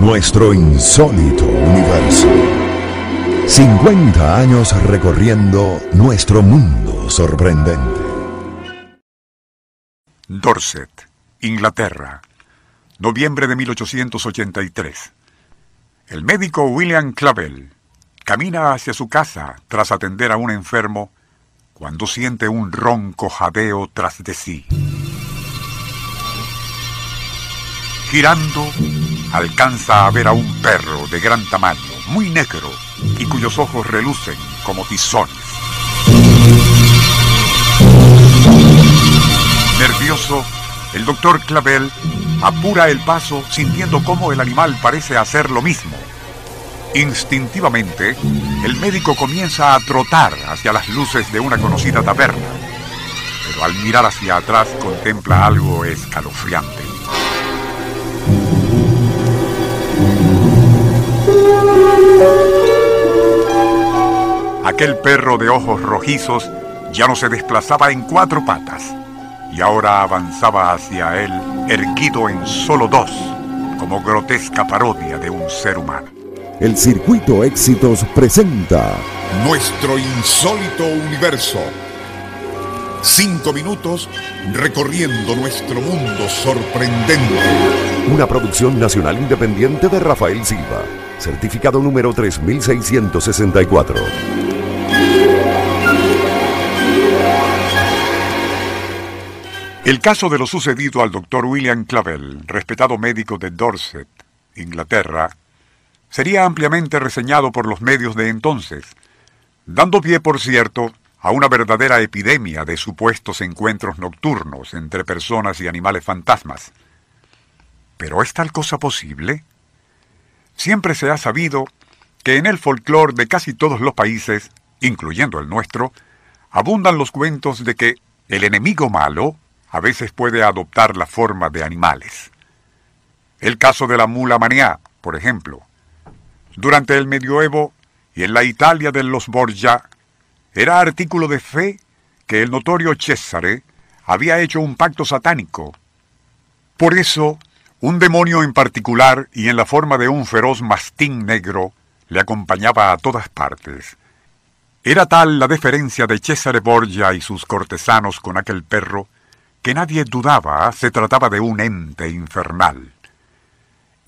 Nuestro insólito universo. 50 años recorriendo nuestro mundo sorprendente. Dorset, Inglaterra, noviembre de 1883. El médico William Clavel camina hacia su casa tras atender a un enfermo cuando siente un ronco jadeo tras de sí. Girando, alcanza a ver a un perro de gran tamaño, muy negro, y cuyos ojos relucen como tizones. Nervioso, el doctor Clavel apura el paso sintiendo cómo el animal parece hacer lo mismo. Instintivamente, el médico comienza a trotar hacia las luces de una conocida taberna, pero al mirar hacia atrás contempla algo escalofriante. Aquel perro de ojos rojizos ya no se desplazaba en cuatro patas y ahora avanzaba hacia él erguido en solo dos, como grotesca parodia de un ser humano. El Circuito Éxitos presenta Nuestro insólito universo. Cinco minutos recorriendo nuestro mundo sorprendente. una producción nacional independiente de Rafael Silva, certificado número 3664. El caso de lo sucedido al doctor William Clavel, respetado médico de Dorset, Inglaterra, sería ampliamente reseñado por los medios de entonces, dando pie, por cierto, a una verdadera epidemia de supuestos encuentros nocturnos entre personas y animales fantasmas. ¿Pero es tal cosa posible? Siempre se ha sabido que en el folclore de casi todos los países, incluyendo el nuestro, abundan los cuentos de que el enemigo malo a veces puede adoptar la forma de animales. El caso de la mula manía, por ejemplo. Durante el medioevo y en la Italia de los Borgia, era artículo de fe que el notorio Cesare había hecho un pacto satánico. Por eso, un demonio en particular y en la forma de un feroz mastín negro le acompañaba a todas partes. Era tal la deferencia de Cesare Borgia y sus cortesanos con aquel perro que nadie dudaba se trataba de un ente infernal.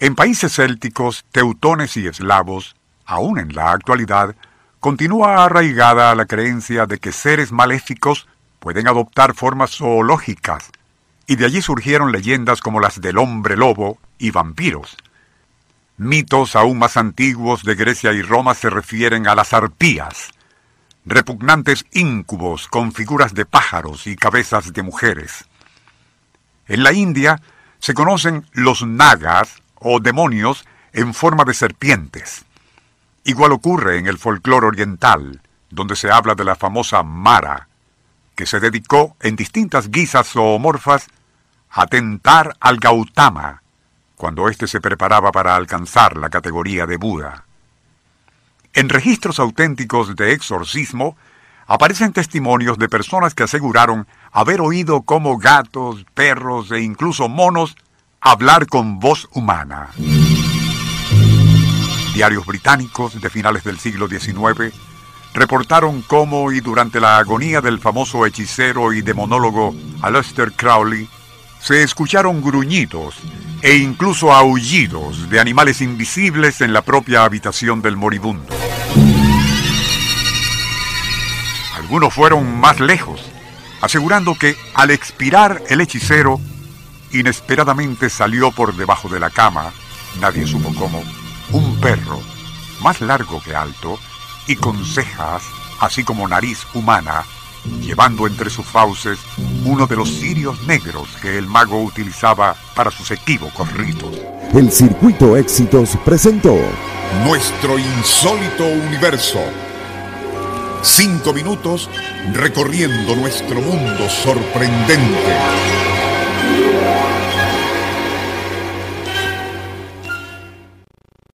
En países célticos, teutones y eslavos, aún en la actualidad, continúa arraigada la creencia de que seres maléficos pueden adoptar formas zoológicas, y de allí surgieron leyendas como las del hombre lobo y vampiros. Mitos aún más antiguos de Grecia y Roma se refieren a las arpías, repugnantes íncubos con figuras de pájaros y cabezas de mujeres. En la India se conocen los nagas o demonios en forma de serpientes. Igual ocurre en el folclore oriental, donde se habla de la famosa Mara, que se dedicó en distintas guisas zoomorfas a tentar al Gautama, cuando éste se preparaba para alcanzar la categoría de Buda. En registros auténticos de exorcismo aparecen testimonios de personas que aseguraron haber oído como gatos, perros e incluso monos hablar con voz humana. Diarios británicos de finales del siglo XIX reportaron cómo y durante la agonía del famoso hechicero y demonólogo Aleister Crowley se escucharon gruñidos e incluso aullidos de animales invisibles en la propia habitación del moribundo. Algunos fueron más lejos, asegurando que al expirar el hechicero, inesperadamente salió por debajo de la cama, nadie supo cómo, un perro, más largo que alto, y con cejas, así como nariz humana, llevando entre sus fauces uno de los cirios negros que el mago utilizaba para sus equívocos ritos. El Circuito Éxitos presentó Nuestro insólito universo. Cinco minutos recorriendo nuestro mundo sorprendente.